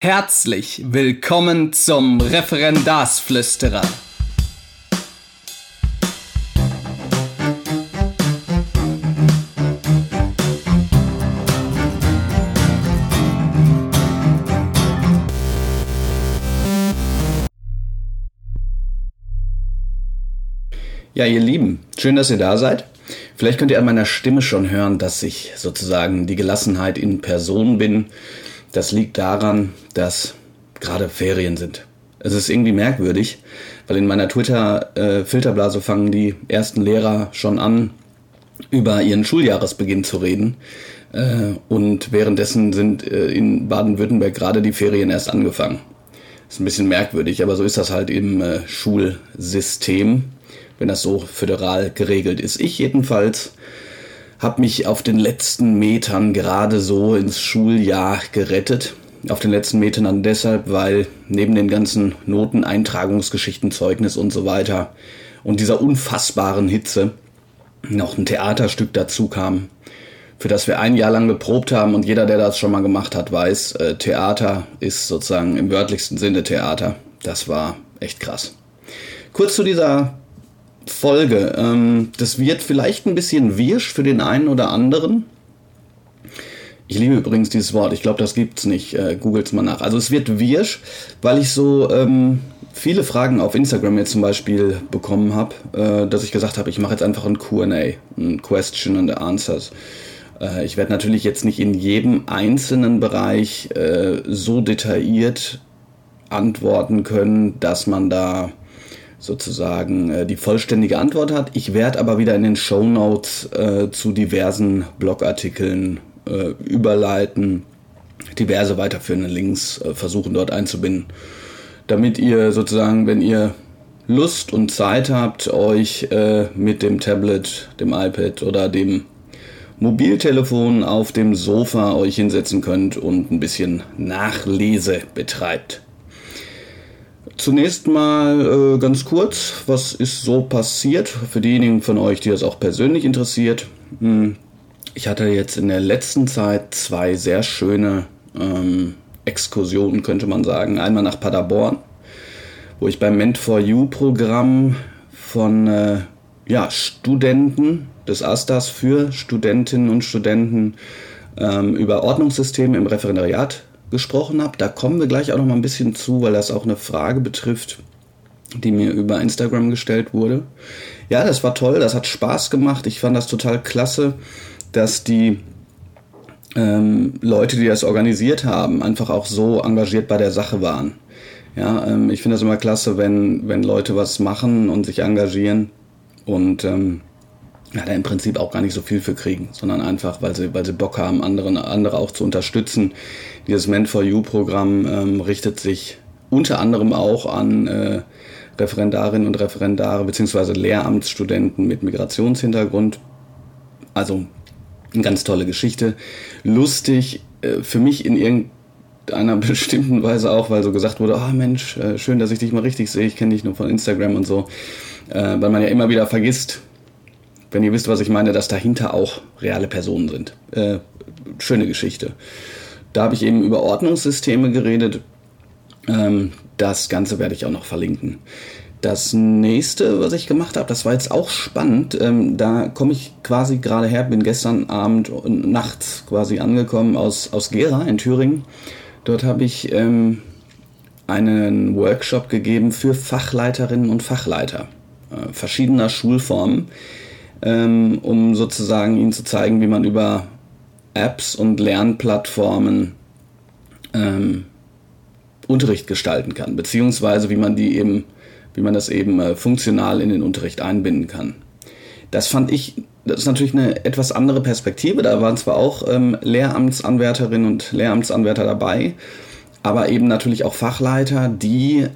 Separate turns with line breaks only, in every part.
Herzlich willkommen zum Referendarsflüsterer. Ja, ihr Lieben, schön, dass ihr da seid. Vielleicht könnt ihr an meiner Stimme schon hören, dass ich sozusagen die Gelassenheit in Person bin. Das liegt daran, dass gerade Ferien sind. Es ist irgendwie merkwürdig, weil in meiner Twitter-Filterblase fangen die ersten Lehrer schon an, über ihren Schuljahresbeginn zu reden. Äh, und währenddessen sind äh, in Baden-Württemberg gerade die Ferien erst angefangen. Ist ein bisschen merkwürdig, aber so ist das halt im äh, Schulsystem wenn das so föderal geregelt ist. Ich jedenfalls habe mich auf den letzten Metern gerade so ins Schuljahr gerettet. Auf den letzten Metern dann deshalb, weil neben den ganzen Noten, Eintragungsgeschichten, Zeugnis und so weiter und dieser unfassbaren Hitze noch ein Theaterstück dazu kam, für das wir ein Jahr lang geprobt haben und jeder, der das schon mal gemacht hat, weiß, äh, Theater ist sozusagen im wörtlichsten Sinne Theater. Das war echt krass. Kurz zu dieser Folge. Ähm, das wird vielleicht ein bisschen wirsch für den einen oder anderen. Ich liebe übrigens dieses Wort. Ich glaube, das gibt's nicht. Äh, Googles mal nach. Also es wird wirsch, weil ich so ähm, viele Fragen auf Instagram jetzt zum Beispiel bekommen habe, äh, dass ich gesagt habe, ich mache jetzt einfach ein Q&A, ein Question and Answers. Äh, ich werde natürlich jetzt nicht in jedem einzelnen Bereich äh, so detailliert antworten können, dass man da sozusagen äh, die vollständige Antwort hat. Ich werde aber wieder in den Show Notes äh, zu diversen Blogartikeln äh, überleiten, diverse weiterführende Links äh, versuchen dort einzubinden, damit ihr sozusagen, wenn ihr Lust und Zeit habt, euch äh, mit dem Tablet, dem iPad oder dem Mobiltelefon auf dem Sofa euch hinsetzen könnt und ein bisschen Nachlese betreibt. Zunächst mal äh, ganz kurz, was ist so passiert für diejenigen von euch, die das auch persönlich interessiert. Hm, ich hatte jetzt in der letzten Zeit zwei sehr schöne ähm, Exkursionen, könnte man sagen. Einmal nach Paderborn, wo ich beim Ment4U-Programm von äh, ja, Studenten des Astas für Studentinnen und Studenten ähm, über Ordnungssysteme im Referendariat gesprochen habe. Da kommen wir gleich auch noch mal ein bisschen zu, weil das auch eine Frage betrifft, die mir über Instagram gestellt wurde. Ja, das war toll, das hat Spaß gemacht. Ich fand das total klasse, dass die ähm, Leute, die das organisiert haben, einfach auch so engagiert bei der Sache waren. Ja, ähm, ich finde das immer klasse, wenn, wenn Leute was machen und sich engagieren und ähm, ja, da im Prinzip auch gar nicht so viel für kriegen, sondern einfach, weil sie, weil sie Bock haben, andere, andere auch zu unterstützen. Dieses Meant for You-Programm ähm, richtet sich unter anderem auch an äh, Referendarinnen und Referendare beziehungsweise Lehramtsstudenten mit Migrationshintergrund. Also eine ganz tolle Geschichte. Lustig, äh, für mich in irgendeiner bestimmten Weise auch, weil so gesagt wurde, oh Mensch, äh, schön, dass ich dich mal richtig sehe, ich kenne dich nur von Instagram und so. Äh, weil man ja immer wieder vergisst, wenn ihr wisst, was ich meine, dass dahinter auch reale Personen sind. Äh, schöne Geschichte. Da habe ich eben über Ordnungssysteme geredet. Ähm, das Ganze werde ich auch noch verlinken. Das nächste, was ich gemacht habe, das war jetzt auch spannend. Ähm, da komme ich quasi gerade her, bin gestern Abend und nachts quasi angekommen aus, aus Gera in Thüringen. Dort habe ich ähm, einen Workshop gegeben für Fachleiterinnen und Fachleiter äh, verschiedener Schulformen ähm, um sozusagen ihnen zu zeigen, wie man über Apps und Lernplattformen ähm, Unterricht gestalten kann, beziehungsweise wie man die eben, wie man das eben äh, funktional in den Unterricht einbinden kann. Das fand ich, das ist natürlich eine etwas andere Perspektive. Da waren zwar auch ähm, Lehramtsanwärterinnen und Lehramtsanwärter dabei, aber eben natürlich auch Fachleiter, die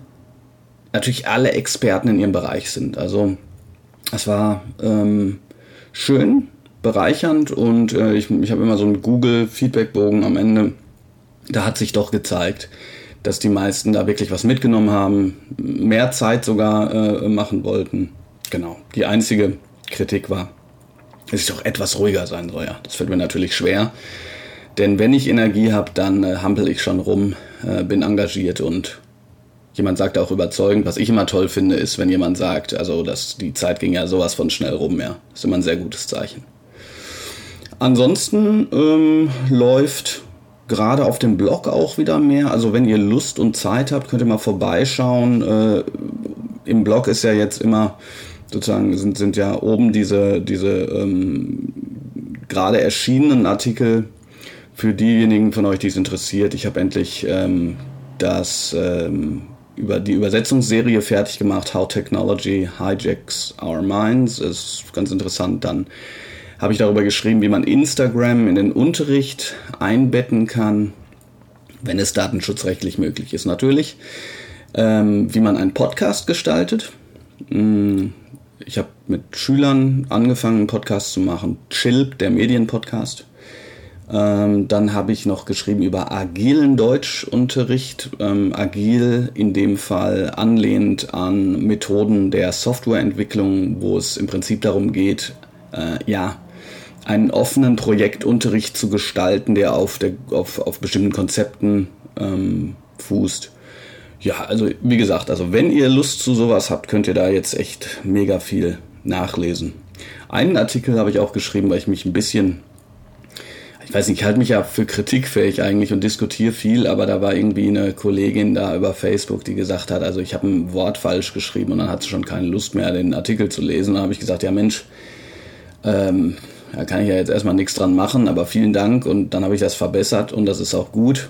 natürlich alle Experten in ihrem Bereich sind. Also es war ähm, schön, bereichernd und äh, ich, ich habe immer so einen Google-Feedback-Bogen am Ende. Da hat sich doch gezeigt, dass die meisten da wirklich was mitgenommen haben, mehr Zeit sogar äh, machen wollten. Genau. Die einzige Kritik war, dass ich doch etwas ruhiger sein soll. Ja, das fällt mir natürlich schwer. Denn wenn ich Energie habe, dann äh, hampel ich schon rum äh, bin engagiert und jemand sagt auch überzeugend. Was ich immer toll finde, ist, wenn jemand sagt, also dass die Zeit ging ja sowas von schnell rum, ja. Das ist immer ein sehr gutes Zeichen. Ansonsten ähm, läuft gerade auf dem Blog auch wieder mehr. Also wenn ihr Lust und Zeit habt, könnt ihr mal vorbeischauen. Äh, Im Blog ist ja jetzt immer sozusagen sind, sind ja oben diese, diese ähm, gerade erschienenen Artikel für diejenigen von euch, die es interessiert. Ich habe endlich ähm, das ähm, über die Übersetzungsserie fertig gemacht, How Technology Hijacks Our Minds. Ist ganz interessant. Dann habe ich darüber geschrieben, wie man Instagram in den Unterricht einbetten kann, wenn es datenschutzrechtlich möglich ist. Natürlich, ähm, wie man einen Podcast gestaltet. Hm, ich habe mit Schülern angefangen, einen Podcast zu machen. Chilp, der Medienpodcast. Ähm, dann habe ich noch geschrieben über agilen Deutschunterricht. Ähm, agil in dem Fall anlehnt an Methoden der Softwareentwicklung, wo es im Prinzip darum geht, äh, ja, einen offenen Projektunterricht zu gestalten, der auf, der, auf, auf bestimmten Konzepten ähm, fußt. Ja, also wie gesagt, also wenn ihr Lust zu sowas habt, könnt ihr da jetzt echt mega viel nachlesen. Einen Artikel habe ich auch geschrieben, weil ich mich ein bisschen, ich weiß nicht, ich halte mich ja für kritikfähig eigentlich und diskutiere viel, aber da war irgendwie eine Kollegin da über Facebook, die gesagt hat, also ich habe ein Wort falsch geschrieben und dann hat sie schon keine Lust mehr, den Artikel zu lesen. Da habe ich gesagt, ja Mensch, ähm, da kann ich ja jetzt erstmal nichts dran machen, aber vielen Dank und dann habe ich das verbessert und das ist auch gut.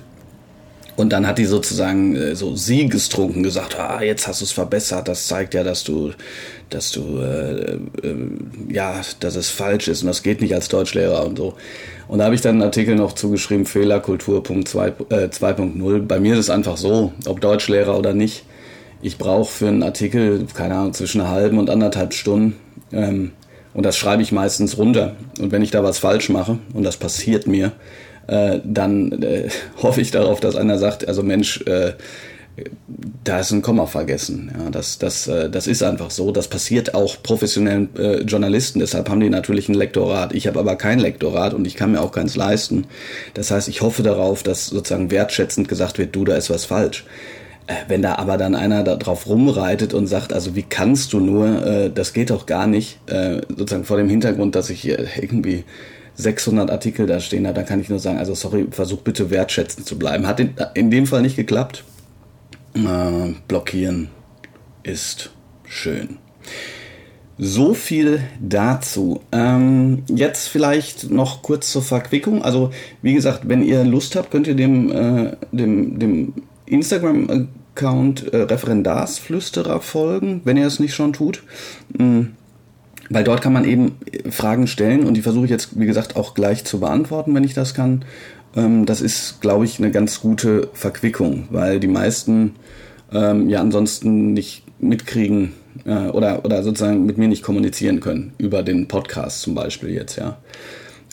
Und dann hat die sozusagen äh, so siegestrunken gesagt, ah, jetzt hast du es verbessert, das zeigt ja, dass du, dass du, äh, äh, ja, dass es falsch ist und das geht nicht als Deutschlehrer und so. Und da habe ich dann einen Artikel noch zugeschrieben, Fehlerkultur.2.0. Äh, Bei mir ist es einfach so, ob Deutschlehrer oder nicht, ich brauche für einen Artikel, keine Ahnung, zwischen einer halben und anderthalb Stunden. Ähm, und das schreibe ich meistens runter. Und wenn ich da was falsch mache, und das passiert mir, äh, dann äh, hoffe ich darauf, dass einer sagt, also Mensch, äh, da ist ein Komma vergessen. Ja, das, das, äh, das ist einfach so. Das passiert auch professionellen äh, Journalisten. Deshalb haben die natürlich ein Lektorat. Ich habe aber kein Lektorat und ich kann mir auch keins leisten. Das heißt, ich hoffe darauf, dass sozusagen wertschätzend gesagt wird, du, da ist was falsch. Äh, wenn da aber dann einer da drauf rumreitet und sagt, also wie kannst du nur, äh, das geht doch gar nicht, äh, sozusagen vor dem Hintergrund, dass ich hier irgendwie 600 Artikel da stehen hat, dann kann ich nur sagen, also sorry, versuch bitte wertschätzend zu bleiben. Hat in, in dem Fall nicht geklappt. Äh, blockieren ist schön. So viel dazu. Ähm, jetzt vielleicht noch kurz zur Verquickung. Also wie gesagt, wenn ihr Lust habt, könnt ihr dem, äh, dem, dem Instagram-Account äh, Referendarsflüsterer folgen, wenn ihr es nicht schon tut. Mhm weil dort kann man eben Fragen stellen und die versuche ich jetzt, wie gesagt, auch gleich zu beantworten, wenn ich das kann. Ähm, das ist, glaube ich, eine ganz gute Verquickung, weil die meisten ähm, ja ansonsten nicht mitkriegen äh, oder, oder sozusagen mit mir nicht kommunizieren können, über den Podcast zum Beispiel jetzt, ja.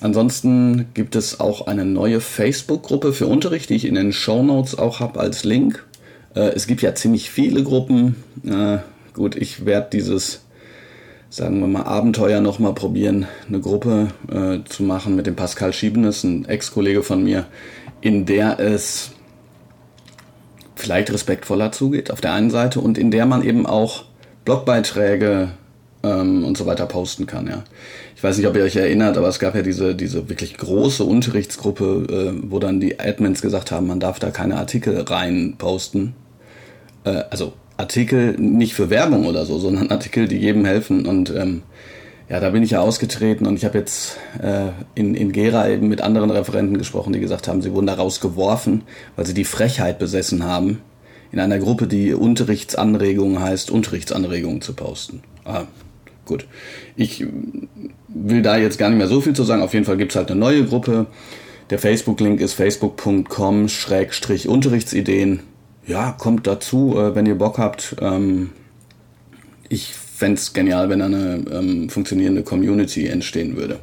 Ansonsten gibt es auch eine neue Facebook-Gruppe für Unterricht, die ich in den Show Notes auch habe als Link. Äh, es gibt ja ziemlich viele Gruppen. Äh, gut, ich werde dieses sagen wir mal, Abenteuer nochmal probieren, eine Gruppe äh, zu machen mit dem Pascal Schiebenes, ein Ex-Kollege von mir, in der es vielleicht respektvoller zugeht auf der einen Seite und in der man eben auch Blogbeiträge ähm, und so weiter posten kann. Ja. Ich weiß nicht, ob ihr euch erinnert, aber es gab ja diese, diese wirklich große Unterrichtsgruppe, äh, wo dann die Admins gesagt haben, man darf da keine Artikel rein posten. Äh, also Artikel nicht für Werbung oder so, sondern Artikel, die jedem helfen. Und ähm, ja, da bin ich ja ausgetreten und ich habe jetzt äh, in, in Gera eben mit anderen Referenten gesprochen, die gesagt haben, sie wurden da rausgeworfen, weil sie die Frechheit besessen haben, in einer Gruppe, die Unterrichtsanregungen heißt, Unterrichtsanregungen zu posten. Ah, gut. Ich will da jetzt gar nicht mehr so viel zu sagen. Auf jeden Fall gibt's halt eine neue Gruppe. Der Facebook-Link ist facebook.com-unterrichtsideen ja, kommt dazu, äh, wenn ihr Bock habt. Ähm, ich fände es genial, wenn eine ähm, funktionierende Community entstehen würde.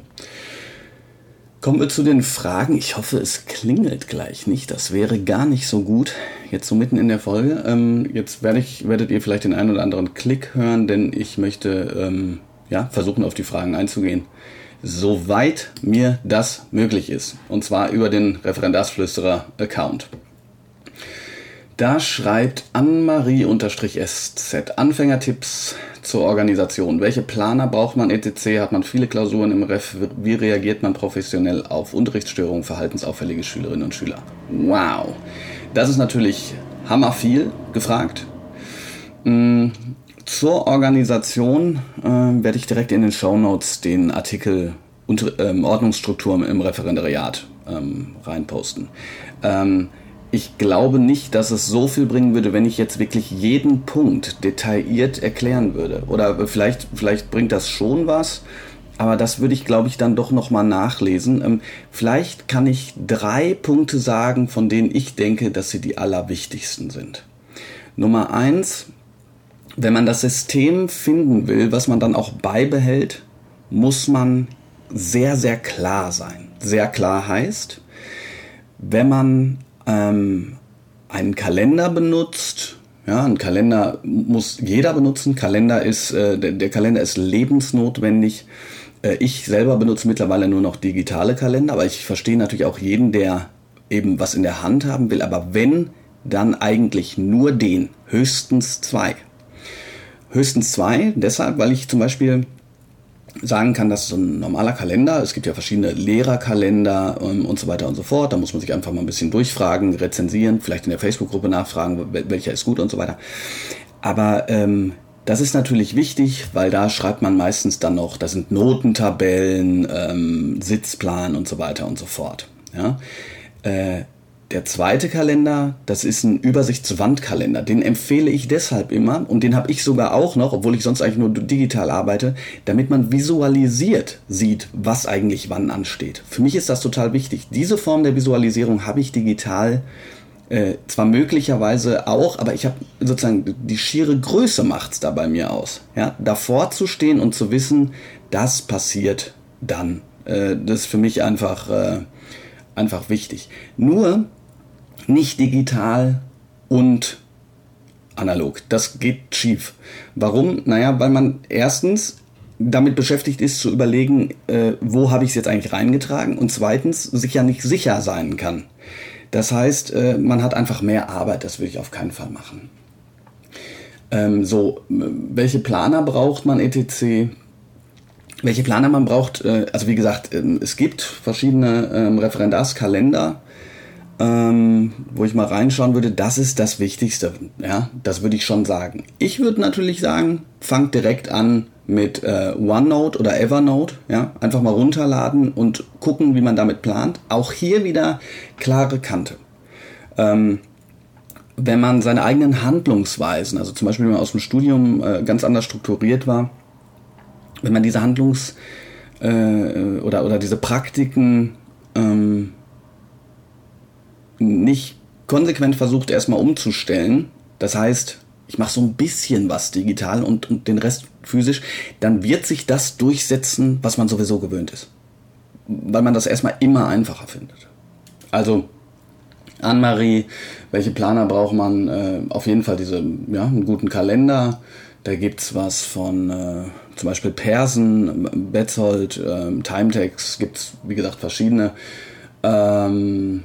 Kommen wir zu den Fragen. Ich hoffe, es klingelt gleich nicht. Das wäre gar nicht so gut. Jetzt so mitten in der Folge. Ähm, jetzt werd ich, werdet ihr vielleicht den einen oder anderen Klick hören, denn ich möchte ähm, ja, versuchen, auf die Fragen einzugehen. Soweit mir das möglich ist. Und zwar über den Referendarsflüsterer-Account. Da schreibt Anne-Marie-SZ. Anfängertipps zur Organisation. Welche Planer braucht man etc.? Hat man viele Klausuren im Ref? Wie reagiert man professionell auf Unterrichtsstörungen, verhaltensauffällige Schülerinnen und Schüler? Wow. Das ist natürlich hammer viel gefragt. Mm, zur Organisation äh, werde ich direkt in den Show Notes den Artikel ähm, Ordnungsstruktur im Referendariat ähm, reinposten. Ähm, ich glaube nicht, dass es so viel bringen würde, wenn ich jetzt wirklich jeden Punkt detailliert erklären würde. Oder vielleicht, vielleicht bringt das schon was, aber das würde ich, glaube ich, dann doch nochmal nachlesen. Ähm, vielleicht kann ich drei Punkte sagen, von denen ich denke, dass sie die allerwichtigsten sind. Nummer eins, wenn man das System finden will, was man dann auch beibehält, muss man sehr, sehr klar sein. Sehr klar heißt, wenn man ähm, einen Kalender benutzt. Ja, ein Kalender muss jeder benutzen. Kalender ist, äh, der, der, Kalender ist lebensnotwendig. Äh, ich selber benutze mittlerweile nur noch digitale Kalender, aber ich verstehe natürlich auch jeden, der eben was in der Hand haben will. Aber wenn, dann eigentlich nur den. Höchstens zwei. Höchstens zwei, deshalb, weil ich zum Beispiel sagen kann, dass so ein normaler Kalender, es gibt ja verschiedene Lehrerkalender ähm, und so weiter und so fort, da muss man sich einfach mal ein bisschen durchfragen, rezensieren, vielleicht in der Facebook-Gruppe nachfragen, welcher ist gut und so weiter. Aber ähm, das ist natürlich wichtig, weil da schreibt man meistens dann noch, da sind Notentabellen, ähm, Sitzplan und so weiter und so fort. Ja? Äh, der zweite Kalender, das ist ein Übersichtswandkalender. Den empfehle ich deshalb immer und den habe ich sogar auch noch, obwohl ich sonst eigentlich nur digital arbeite, damit man visualisiert sieht, was eigentlich wann ansteht. Für mich ist das total wichtig. Diese Form der Visualisierung habe ich digital äh, zwar möglicherweise auch, aber ich habe sozusagen die schiere Größe macht's da bei mir aus. Ja, davor zu stehen und zu wissen, das passiert dann. Äh, das ist für mich einfach äh, einfach wichtig. Nur nicht digital und analog. Das geht schief. Warum? Naja, weil man erstens damit beschäftigt ist zu überlegen, äh, wo habe ich es jetzt eigentlich reingetragen und zweitens sich ja nicht sicher sein kann. Das heißt, äh, man hat einfach mehr Arbeit, das würde ich auf keinen Fall machen. Ähm, so, welche Planer braucht man etc.? Welche Planer man braucht, äh, also wie gesagt, äh, es gibt verschiedene ähm, Referendarskalender, ähm, wo ich mal reinschauen würde, das ist das Wichtigste. Ja, das würde ich schon sagen. Ich würde natürlich sagen, fangt direkt an mit äh, OneNote oder Evernote. Ja, einfach mal runterladen und gucken, wie man damit plant. Auch hier wieder klare Kante. Ähm, wenn man seine eigenen Handlungsweisen, also zum Beispiel wenn man aus dem Studium äh, ganz anders strukturiert war, wenn man diese Handlungs- äh, oder, oder diese Praktiken ähm, nicht konsequent versucht, erstmal umzustellen, das heißt, ich mache so ein bisschen was digital und, und den Rest physisch, dann wird sich das durchsetzen, was man sowieso gewöhnt ist. Weil man das erstmal immer einfacher findet. Also, Anne-Marie, welche Planer braucht man? Äh, auf jeden Fall diese, ja, einen guten Kalender. Da gibt's was von äh, zum Beispiel Persen, Betzold, äh, Timetext, gibt's wie gesagt verschiedene. Ähm,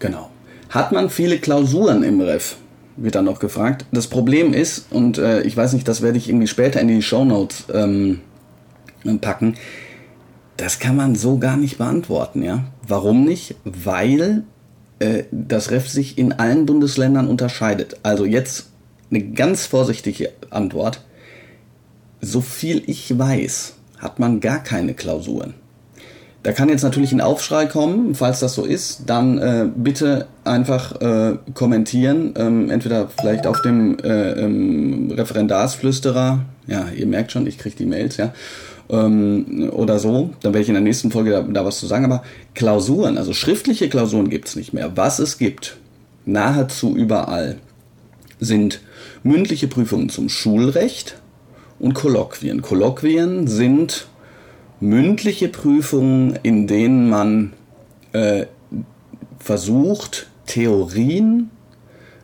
Genau. Hat man viele Klausuren im Ref? Wird dann noch gefragt. Das Problem ist, und äh, ich weiß nicht, das werde ich irgendwie später in die Shownotes ähm, packen, das kann man so gar nicht beantworten, ja. Warum nicht? Weil äh, das Ref sich in allen Bundesländern unterscheidet. Also jetzt eine ganz vorsichtige Antwort. So viel ich weiß, hat man gar keine Klausuren. Da kann jetzt natürlich ein Aufschrei kommen, falls das so ist, dann äh, bitte einfach äh, kommentieren, ähm, entweder vielleicht auf dem äh, ähm, Referendarsflüsterer, ja, ihr merkt schon, ich kriege die Mails, ja, ähm, oder so, dann werde ich in der nächsten Folge da, da was zu sagen, aber Klausuren, also schriftliche Klausuren gibt's nicht mehr. Was es gibt, nahezu überall, sind mündliche Prüfungen zum Schulrecht und Kolloquien. Kolloquien sind mündliche Prüfungen, in denen man äh, versucht, Theorien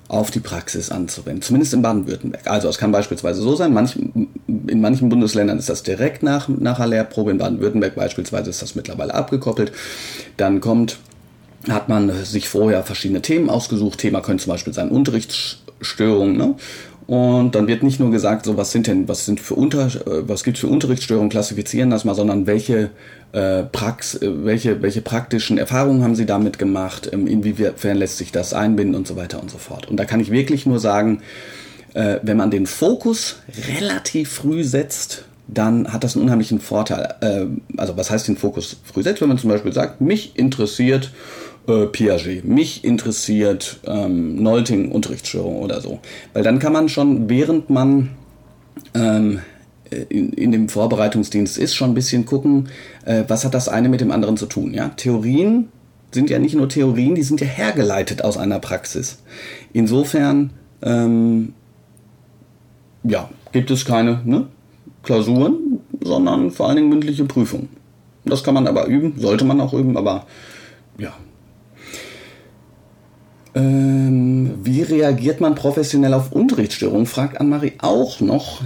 auf die Praxis anzuwenden, zumindest in Baden-Württemberg. Also es kann beispielsweise so sein, manch, in manchen Bundesländern ist das direkt nach, nach der Lehrprobe, in Baden-Württemberg beispielsweise ist das mittlerweile abgekoppelt. Dann kommt hat man sich vorher verschiedene Themen ausgesucht. Thema könnte zum Beispiel sein Unterrichtsstörungen. Ne? Und dann wird nicht nur gesagt, so was sind denn, was sind für Unter, äh, was gibt's für Unterrichtsstörungen, klassifizieren das mal, sondern welche äh, Prax, äh, welche, welche praktischen Erfahrungen haben Sie damit gemacht, ähm, inwiefern lässt sich das einbinden und so weiter und so fort. Und da kann ich wirklich nur sagen, äh, wenn man den Fokus relativ früh setzt, dann hat das einen unheimlichen Vorteil. Äh, also was heißt den Fokus früh setzt, wenn man zum Beispiel sagt, mich interessiert äh, Piaget. Mich interessiert ähm, Nolting Unterrichtsstörung oder so. Weil dann kann man schon, während man ähm, in, in dem Vorbereitungsdienst ist, schon ein bisschen gucken, äh, was hat das eine mit dem anderen zu tun. Ja? Theorien sind ja nicht nur Theorien, die sind ja hergeleitet aus einer Praxis. Insofern ähm, ja, gibt es keine ne, Klausuren, sondern vor allen Dingen mündliche Prüfungen. Das kann man aber üben, sollte man auch üben, aber ja, ähm, wie reagiert man professionell auf Unterrichtsstörungen? Fragt Anne-Marie auch noch.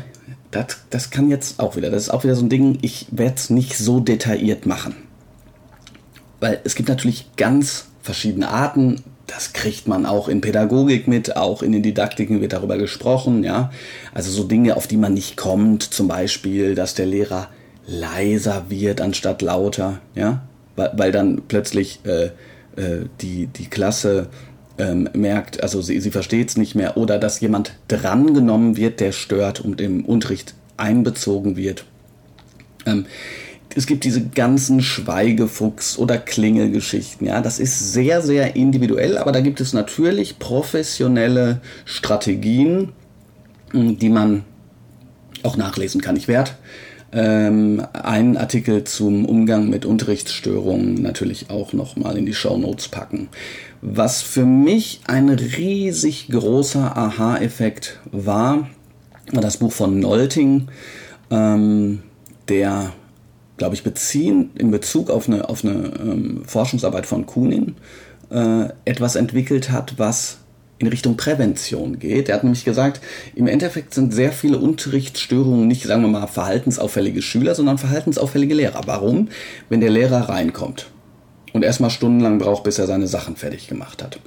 Das, das kann jetzt auch wieder, das ist auch wieder so ein Ding, ich werde es nicht so detailliert machen. Weil es gibt natürlich ganz verschiedene Arten, das kriegt man auch in Pädagogik mit, auch in den Didaktiken wird darüber gesprochen, ja. Also so Dinge, auf die man nicht kommt, zum Beispiel, dass der Lehrer leiser wird anstatt lauter, ja, weil, weil dann plötzlich äh, äh, die, die Klasse ähm, merkt, also sie, sie versteht es nicht mehr oder dass jemand drangenommen wird, der stört und im Unterricht einbezogen wird. Ähm, es gibt diese ganzen Schweigefuchs- oder Klingelgeschichten. Ja, das ist sehr, sehr individuell, aber da gibt es natürlich professionelle Strategien, die man auch nachlesen kann. Ich werde ähm, einen Artikel zum Umgang mit Unterrichtsstörungen natürlich auch nochmal in die Show Notes packen. Was für mich ein riesig großer Aha-Effekt war, war das Buch von Nolting, ähm, der, glaube ich, beziehen, in Bezug auf eine, auf eine ähm, Forschungsarbeit von Kunin äh, etwas entwickelt hat, was in Richtung Prävention geht. Er hat nämlich gesagt, im Endeffekt sind sehr viele Unterrichtsstörungen nicht, sagen wir mal, verhaltensauffällige Schüler, sondern verhaltensauffällige Lehrer. Warum? Wenn der Lehrer reinkommt und erstmal stundenlang braucht, bis er seine Sachen fertig gemacht hat.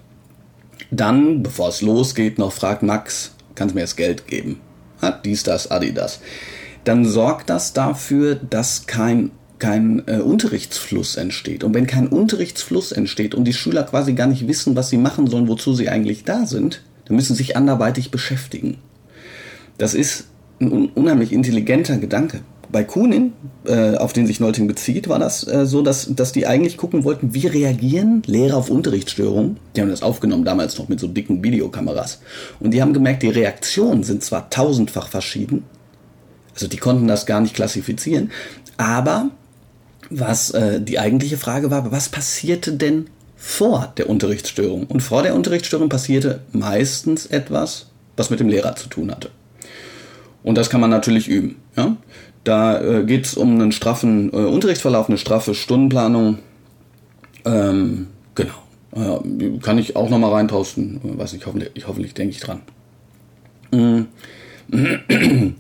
Dann, bevor es losgeht, noch fragt Max, kannst du mir das Geld geben? Hat dies, das, Adidas. Dann sorgt das dafür, dass kein kein äh, Unterrichtsfluss entsteht. Und wenn kein Unterrichtsfluss entsteht und die Schüler quasi gar nicht wissen, was sie machen sollen, wozu sie eigentlich da sind, dann müssen sie sich anderweitig beschäftigen. Das ist ein un unheimlich intelligenter Gedanke. Bei Kunin, äh, auf den sich Nolting bezieht, war das äh, so, dass, dass die eigentlich gucken wollten, wie reagieren Lehrer auf Unterrichtsstörungen. Die haben das aufgenommen, damals noch mit so dicken Videokameras. Und die haben gemerkt, die Reaktionen sind zwar tausendfach verschieden, also die konnten das gar nicht klassifizieren, aber was äh, die eigentliche Frage war, was passierte denn vor der Unterrichtsstörung? Und vor der Unterrichtsstörung passierte meistens etwas, was mit dem Lehrer zu tun hatte. Und das kann man natürlich üben. Ja? Da äh, geht es um einen straffen äh, Unterrichtsverlauf, eine straffe Stundenplanung. Ähm, genau. Äh, kann ich auch nochmal reinposten. Weiß nicht, hoffentlich, hoffentlich denke ich dran. Mhm.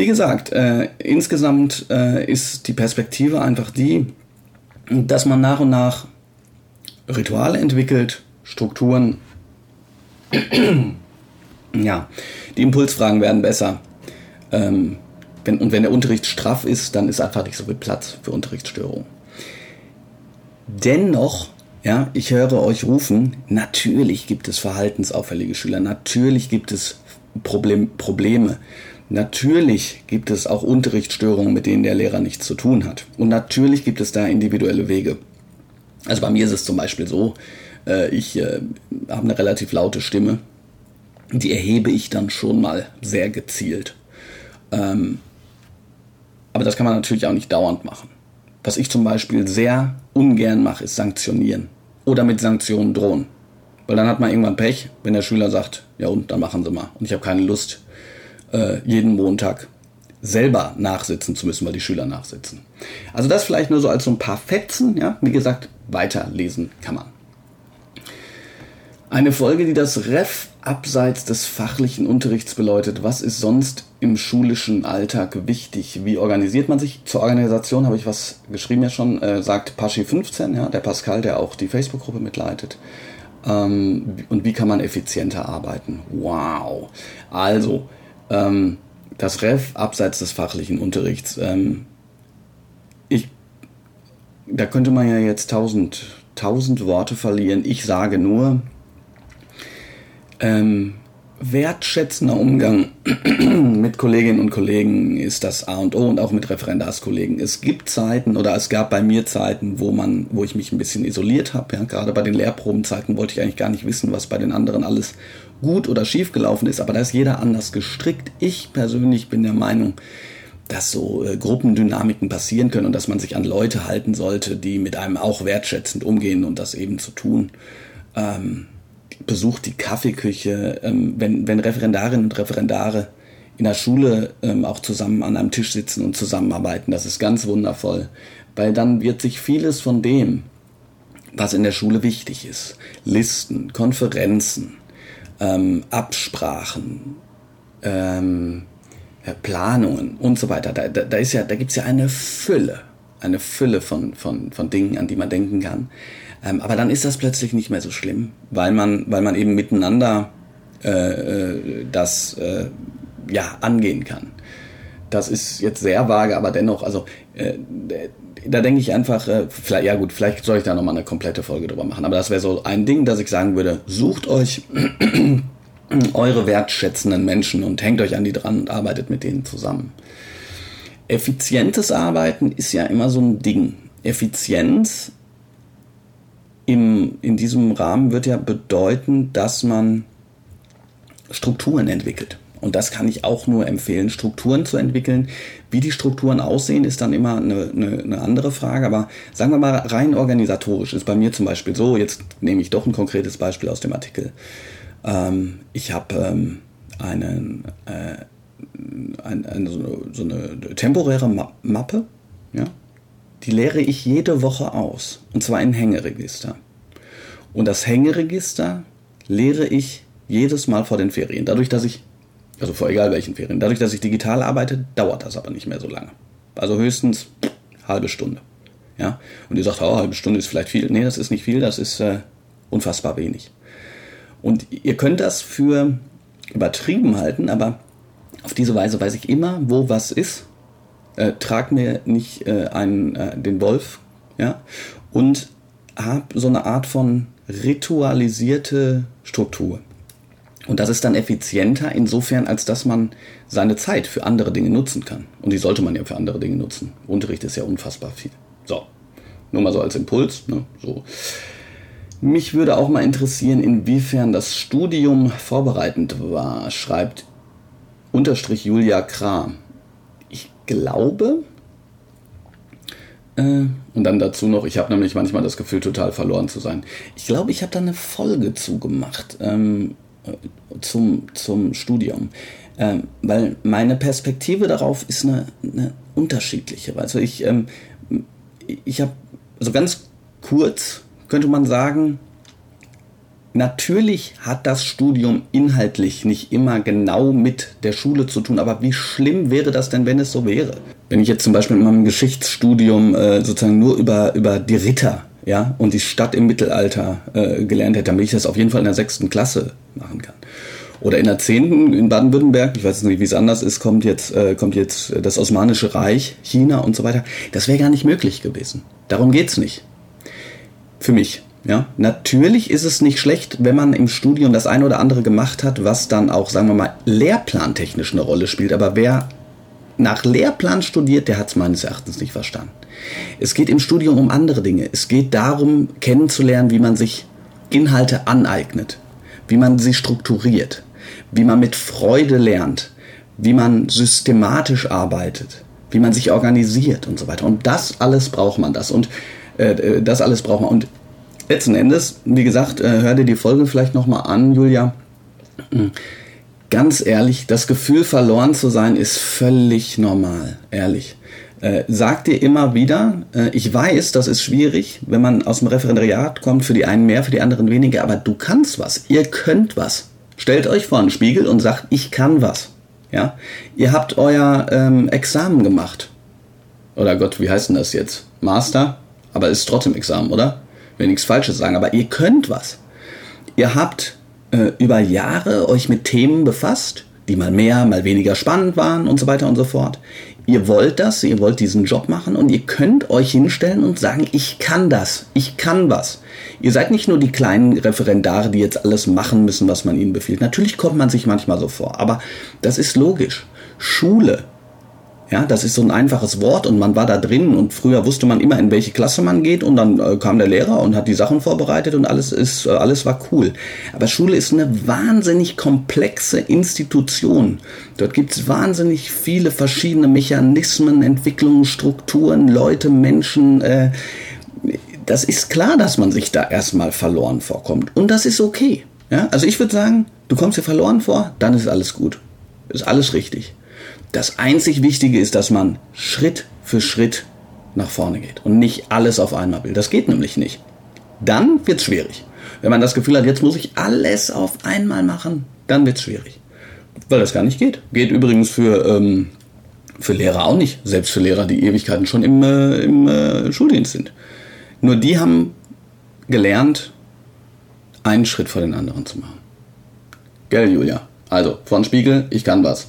Wie gesagt, äh, insgesamt äh, ist die Perspektive einfach die, dass man nach und nach Rituale entwickelt, Strukturen. ja, die Impulsfragen werden besser. Ähm, wenn, und wenn der Unterricht straff ist, dann ist einfach nicht so viel Platz für Unterrichtsstörungen. Dennoch, ja, ich höre euch rufen, natürlich gibt es verhaltensauffällige Schüler, natürlich gibt es Problem, Probleme. Natürlich gibt es auch Unterrichtsstörungen, mit denen der Lehrer nichts zu tun hat. Und natürlich gibt es da individuelle Wege. Also bei mir ist es zum Beispiel so, äh, ich äh, habe eine relativ laute Stimme. Die erhebe ich dann schon mal sehr gezielt. Ähm, aber das kann man natürlich auch nicht dauernd machen. Was ich zum Beispiel sehr ungern mache, ist sanktionieren. Oder mit Sanktionen drohen. Weil dann hat man irgendwann Pech, wenn der Schüler sagt, ja und, dann machen Sie mal. Und ich habe keine Lust, äh, jeden Montag selber nachsitzen zu müssen, weil die Schüler nachsitzen. Also das vielleicht nur so als so ein paar Fetzen, ja. Wie gesagt, weiterlesen kann man. Eine Folge, die das Ref abseits des fachlichen Unterrichts bedeutet, was ist sonst im schulischen Alltag wichtig? Wie organisiert man sich? Zur Organisation habe ich was geschrieben ja schon, äh, sagt Paschi15, ja, der Pascal, der auch die Facebook-Gruppe mitleitet. Ähm, und wie kann man effizienter arbeiten? Wow. Also, ähm, das Ref abseits des fachlichen Unterrichts. Ähm, ich, da könnte man ja jetzt tausend, tausend Worte verlieren. Ich sage nur, ähm, wertschätzender Umgang mit Kolleginnen und Kollegen ist das A und O und auch mit Referendarskollegen. Es gibt Zeiten oder es gab bei mir Zeiten, wo man, wo ich mich ein bisschen isoliert habe. Ja, gerade bei den Lehrprobenzeiten wollte ich eigentlich gar nicht wissen, was bei den anderen alles gut oder schief gelaufen ist. Aber da ist jeder anders gestrickt. Ich persönlich bin der Meinung, dass so äh, Gruppendynamiken passieren können und dass man sich an Leute halten sollte, die mit einem auch wertschätzend umgehen und das eben zu tun. Ähm, besucht die Kaffeeküche, ähm, wenn, wenn Referendarinnen und Referendare in der Schule ähm, auch zusammen an einem Tisch sitzen und zusammenarbeiten. Das ist ganz wundervoll, weil dann wird sich vieles von dem, was in der Schule wichtig ist, Listen, Konferenzen, ähm, Absprachen, ähm, Planungen und so weiter, da, da, da ist ja, da gibt's ja eine Fülle, eine Fülle von, von, von Dingen, an die man denken kann. Ähm, aber dann ist das plötzlich nicht mehr so schlimm, weil man, weil man eben miteinander äh, äh, das äh, ja angehen kann. Das ist jetzt sehr vage, aber dennoch, also äh, da denke ich einfach, äh, vielleicht, ja gut, vielleicht soll ich da nochmal eine komplette Folge drüber machen. Aber das wäre so ein Ding, dass ich sagen würde, sucht euch eure wertschätzenden Menschen und hängt euch an die dran und arbeitet mit denen zusammen. Effizientes Arbeiten ist ja immer so ein Ding. Effizienz im, in diesem Rahmen wird ja bedeuten, dass man Strukturen entwickelt. Und das kann ich auch nur empfehlen, Strukturen zu entwickeln. Wie die Strukturen aussehen, ist dann immer eine, eine, eine, andere Frage. Aber sagen wir mal rein organisatorisch ist bei mir zum Beispiel so, jetzt nehme ich doch ein konkretes Beispiel aus dem Artikel. Ähm, ich habe ähm, einen, äh, ein, eine, so, eine, temporäre Ma Mappe, ja, die leere ich jede Woche aus. Und zwar in Hängeregister. Und das Hängeregister leere ich jedes Mal vor den Ferien. Dadurch, dass ich, also vor egal welchen Ferien, dadurch, dass ich digital arbeite, dauert das aber nicht mehr so lange. Also höchstens halbe Stunde. Ja? Und ihr sagt, oh, halbe Stunde ist vielleicht viel. Nee, das ist nicht viel, das ist äh, unfassbar wenig. Und ihr könnt das für übertrieben halten, aber auf diese Weise weiß ich immer, wo was ist äh, trag mir nicht äh, einen, äh, den Wolf, ja, und habe so eine Art von ritualisierte Struktur. Und das ist dann effizienter insofern, als dass man seine Zeit für andere Dinge nutzen kann. Und die sollte man ja für andere Dinge nutzen. Unterricht ist ja unfassbar viel. So, nur mal so als Impuls. Ne? So. Mich würde auch mal interessieren, inwiefern das Studium vorbereitend war, schreibt unterstrich Julia Kram glaube, äh, und dann dazu noch, ich habe nämlich manchmal das Gefühl, total verloren zu sein. Ich glaube, ich habe da eine Folge zugemacht ähm, zum, zum Studium. Ähm, weil meine Perspektive darauf ist eine, eine unterschiedliche. Also ich, ähm, ich habe, also ganz kurz könnte man sagen, Natürlich hat das Studium inhaltlich nicht immer genau mit der Schule zu tun, aber wie schlimm wäre das denn, wenn es so wäre? Wenn ich jetzt zum Beispiel in meinem Geschichtsstudium äh, sozusagen nur über, über die Ritter ja, und die Stadt im Mittelalter äh, gelernt hätte, damit ich das auf jeden Fall in der sechsten Klasse machen kann. Oder in der zehnten in Baden-Württemberg, ich weiß nicht, wie es anders ist, kommt jetzt, äh, kommt jetzt das Osmanische Reich, China und so weiter. Das wäre gar nicht möglich gewesen. Darum geht's nicht. Für mich. Ja, natürlich ist es nicht schlecht, wenn man im Studium das eine oder andere gemacht hat, was dann auch, sagen wir mal, lehrplantechnisch eine Rolle spielt. Aber wer nach Lehrplan studiert, der hat es meines Erachtens nicht verstanden. Es geht im Studium um andere Dinge. Es geht darum, kennenzulernen, wie man sich Inhalte aneignet, wie man sie strukturiert, wie man mit Freude lernt, wie man systematisch arbeitet, wie man sich organisiert und so weiter. Und das alles braucht man das. Und äh, äh das alles braucht man. Und letzten Endes, wie gesagt, äh, hör dir die Folge vielleicht nochmal an, Julia. Ganz ehrlich, das Gefühl verloren zu sein ist völlig normal, ehrlich. Äh, sag dir immer wieder, äh, ich weiß, das ist schwierig, wenn man aus dem Referendariat kommt, für die einen mehr, für die anderen weniger, aber du kannst was, ihr könnt was. Stellt euch vor einen Spiegel und sagt, ich kann was. Ja? Ihr habt euer ähm, Examen gemacht. Oder Gott, wie heißt denn das jetzt? Master? Aber ist trotzdem Examen, oder? Will nichts Falsches sagen, aber ihr könnt was. Ihr habt äh, über Jahre euch mit Themen befasst, die mal mehr, mal weniger spannend waren und so weiter und so fort. Ihr wollt das, ihr wollt diesen Job machen und ihr könnt euch hinstellen und sagen, ich kann das, ich kann was. Ihr seid nicht nur die kleinen Referendare, die jetzt alles machen müssen, was man ihnen befiehlt. Natürlich kommt man sich manchmal so vor, aber das ist logisch. Schule ja, das ist so ein einfaches Wort und man war da drin und früher wusste man immer, in welche Klasse man geht und dann äh, kam der Lehrer und hat die Sachen vorbereitet und alles ist, äh, alles war cool. Aber Schule ist eine wahnsinnig komplexe Institution. Dort gibt es wahnsinnig viele verschiedene Mechanismen, Entwicklungen, Strukturen, Leute, Menschen. Äh, das ist klar, dass man sich da erstmal verloren vorkommt. Und das ist okay. Ja, also ich würde sagen, du kommst dir verloren vor, dann ist alles gut. Ist alles richtig. Das einzig Wichtige ist, dass man Schritt für Schritt nach vorne geht und nicht alles auf einmal will. Das geht nämlich nicht. Dann wird's schwierig. Wenn man das Gefühl hat, jetzt muss ich alles auf einmal machen, dann wird's schwierig. Weil das gar nicht geht. Geht übrigens für, ähm, für Lehrer auch nicht. Selbst für Lehrer, die Ewigkeiten schon im, äh, im äh, Schuldienst sind. Nur die haben gelernt, einen Schritt vor den anderen zu machen. Gell, Julia? Also, von Spiegel, ich kann was.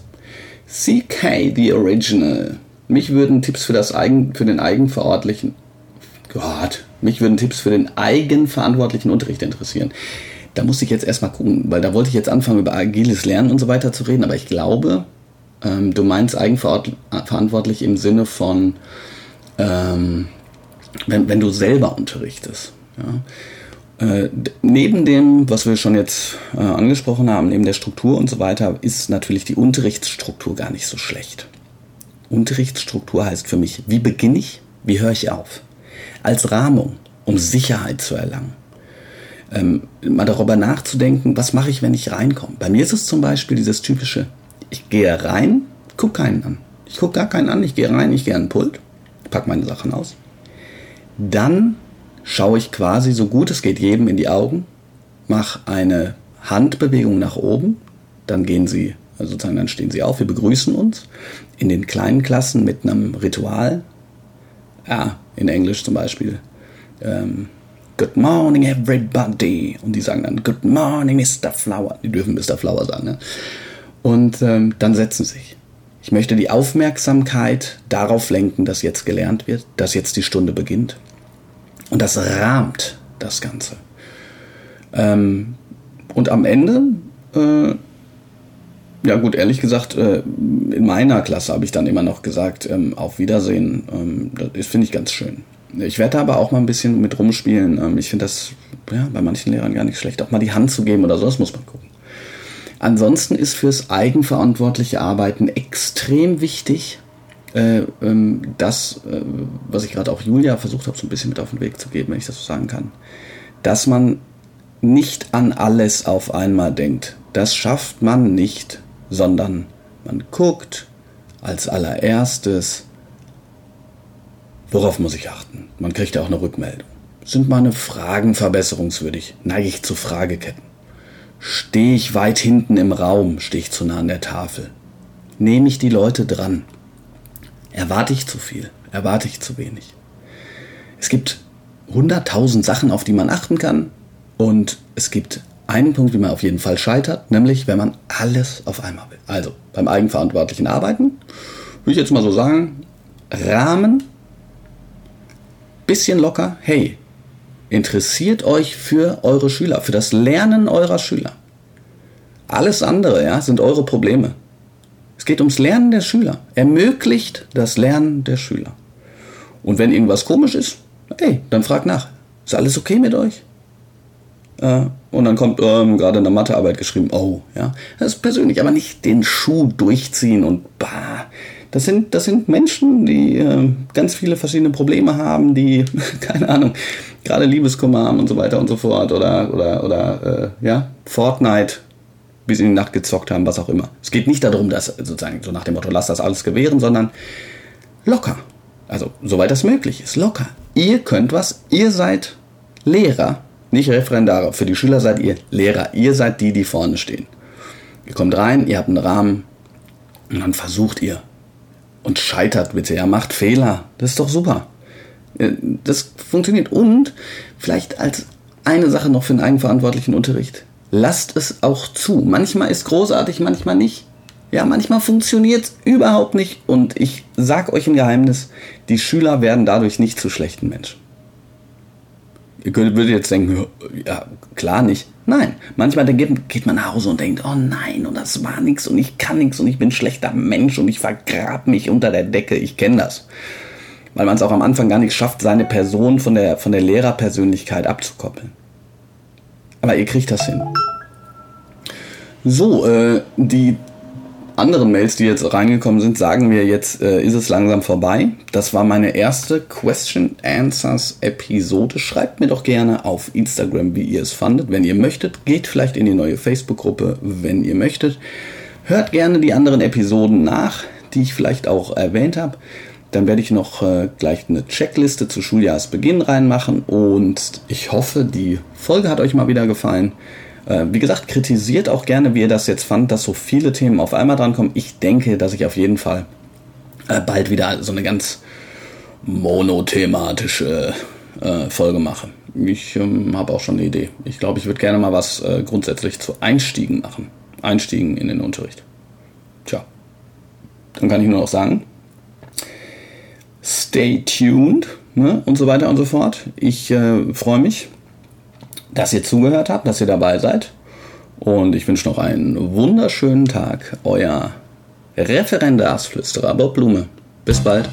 CK The Original. Mich würden Tipps für, das Eigen, für den eigenverantwortlichen Gott, mich würden Tipps für den eigenverantwortlichen Unterricht interessieren. Da muss ich jetzt erstmal gucken, weil da wollte ich jetzt anfangen, über agiles Lernen und so weiter zu reden, aber ich glaube, ähm, du meinst eigenverantwortlich im Sinne von, ähm, wenn, wenn du selber unterrichtest. Ja? Äh, neben dem, was wir schon jetzt äh, angesprochen haben, neben der Struktur und so weiter, ist natürlich die Unterrichtsstruktur gar nicht so schlecht. Unterrichtsstruktur heißt für mich, wie beginne ich, wie höre ich auf? Als Rahmung, um Sicherheit zu erlangen. Ähm, mal darüber nachzudenken, was mache ich, wenn ich reinkomme. Bei mir ist es zum Beispiel dieses typische, ich gehe rein, gucke keinen an. Ich gucke gar keinen an, ich gehe rein, ich gehe an den Pult, packe meine Sachen aus. Dann schaue ich quasi so gut es geht jedem in die Augen, mache eine Handbewegung nach oben, dann gehen sie, also sozusagen dann stehen sie auf, wir begrüßen uns. In den kleinen Klassen mit einem Ritual, ja, in Englisch zum Beispiel, ähm, Good morning everybody. Und die sagen dann Good morning Mr. Flower. Die dürfen Mr. Flower sagen. Ne? Und ähm, dann setzen sich. Ich möchte die Aufmerksamkeit darauf lenken, dass jetzt gelernt wird, dass jetzt die Stunde beginnt. Und das rahmt das Ganze. Ähm, und am Ende, äh, ja gut, ehrlich gesagt, äh, in meiner Klasse habe ich dann immer noch gesagt, ähm, auf Wiedersehen. Ähm, das finde ich ganz schön. Ich werde aber auch mal ein bisschen mit rumspielen. Ähm, ich finde das ja, bei manchen Lehrern gar nicht schlecht, auch mal die Hand zu geben oder so, das muss man gucken. Ansonsten ist fürs eigenverantwortliche Arbeiten extrem wichtig, äh, ähm, das, äh, was ich gerade auch Julia versucht habe, so ein bisschen mit auf den Weg zu geben, wenn ich das so sagen kann, dass man nicht an alles auf einmal denkt. Das schafft man nicht, sondern man guckt als allererstes, worauf muss ich achten. Man kriegt ja auch eine Rückmeldung. Sind meine Fragen verbesserungswürdig? Neige ich zu Frageketten? Stehe ich weit hinten im Raum? Stehe ich zu nah an der Tafel? Nehme ich die Leute dran? Erwarte ich zu viel? Erwarte ich zu wenig? Es gibt hunderttausend Sachen, auf die man achten kann. Und es gibt einen Punkt, wie man auf jeden Fall scheitert, nämlich wenn man alles auf einmal will. Also beim eigenverantwortlichen Arbeiten, würde ich jetzt mal so sagen, Rahmen, bisschen locker, hey, interessiert euch für eure Schüler, für das Lernen eurer Schüler. Alles andere, ja, sind eure Probleme. Es geht ums Lernen der Schüler. Ermöglicht das Lernen der Schüler. Und wenn irgendwas komisch ist, hey, dann fragt nach. Ist alles okay mit euch? Äh, und dann kommt ähm, gerade in der Mathearbeit geschrieben, oh, ja. Das ist persönlich, aber nicht den Schuh durchziehen und bah. Das sind, das sind Menschen, die äh, ganz viele verschiedene Probleme haben, die, keine Ahnung, gerade Liebeskummer haben und so weiter und so fort. Oder, oder, oder äh, ja, Fortnite bis in die Nacht gezockt haben, was auch immer. Es geht nicht darum, dass sozusagen so nach dem Motto, lass das alles gewähren, sondern locker. Also, soweit das möglich ist, locker. Ihr könnt was, ihr seid Lehrer, nicht Referendare. Für die Schüler seid ihr Lehrer. Ihr seid die, die vorne stehen. Ihr kommt rein, ihr habt einen Rahmen und dann versucht ihr und scheitert bitte. Ja, macht Fehler. Das ist doch super. Äh, das funktioniert. Und vielleicht als eine Sache noch für den eigenverantwortlichen Unterricht. Lasst es auch zu. Manchmal ist großartig, manchmal nicht. Ja, manchmal funktioniert es überhaupt nicht. Und ich sag euch ein Geheimnis, die Schüler werden dadurch nicht zu schlechten Menschen. Ihr würdet jetzt denken, ja, klar nicht. Nein, manchmal geht, geht man nach Hause und denkt, oh nein, und das war nichts und ich kann nichts und ich bin ein schlechter Mensch und ich vergrab mich unter der Decke. Ich kenne das. Weil man es auch am Anfang gar nicht schafft, seine Person von der, von der Lehrerpersönlichkeit abzukoppeln. Aber ihr kriegt das hin. So, äh, die anderen Mails, die jetzt reingekommen sind, sagen wir jetzt, äh, ist es langsam vorbei. Das war meine erste Question Answers Episode. Schreibt mir doch gerne auf Instagram, wie ihr es fandet. Wenn ihr möchtet, geht vielleicht in die neue Facebook-Gruppe, wenn ihr möchtet. Hört gerne die anderen Episoden nach, die ich vielleicht auch erwähnt habe. Dann werde ich noch äh, gleich eine Checkliste zu Schuljahresbeginn reinmachen und ich hoffe, die Folge hat euch mal wieder gefallen. Äh, wie gesagt, kritisiert auch gerne, wie ihr das jetzt fand, dass so viele Themen auf einmal drankommen. Ich denke, dass ich auf jeden Fall äh, bald wieder so eine ganz monothematische Folge mache. Ich ähm, habe auch schon eine Idee. Ich glaube, ich würde gerne mal was grundsätzlich zu Einstiegen machen. Einstiegen in den Unterricht. Tja, dann kann ich nur noch sagen, stay tuned ne, und so weiter und so fort. Ich äh, freue mich, dass ihr zugehört habt, dass ihr dabei seid. Und ich wünsche noch einen wunderschönen Tag. Euer Referendarsflüsterer Bob Blume. Bis bald.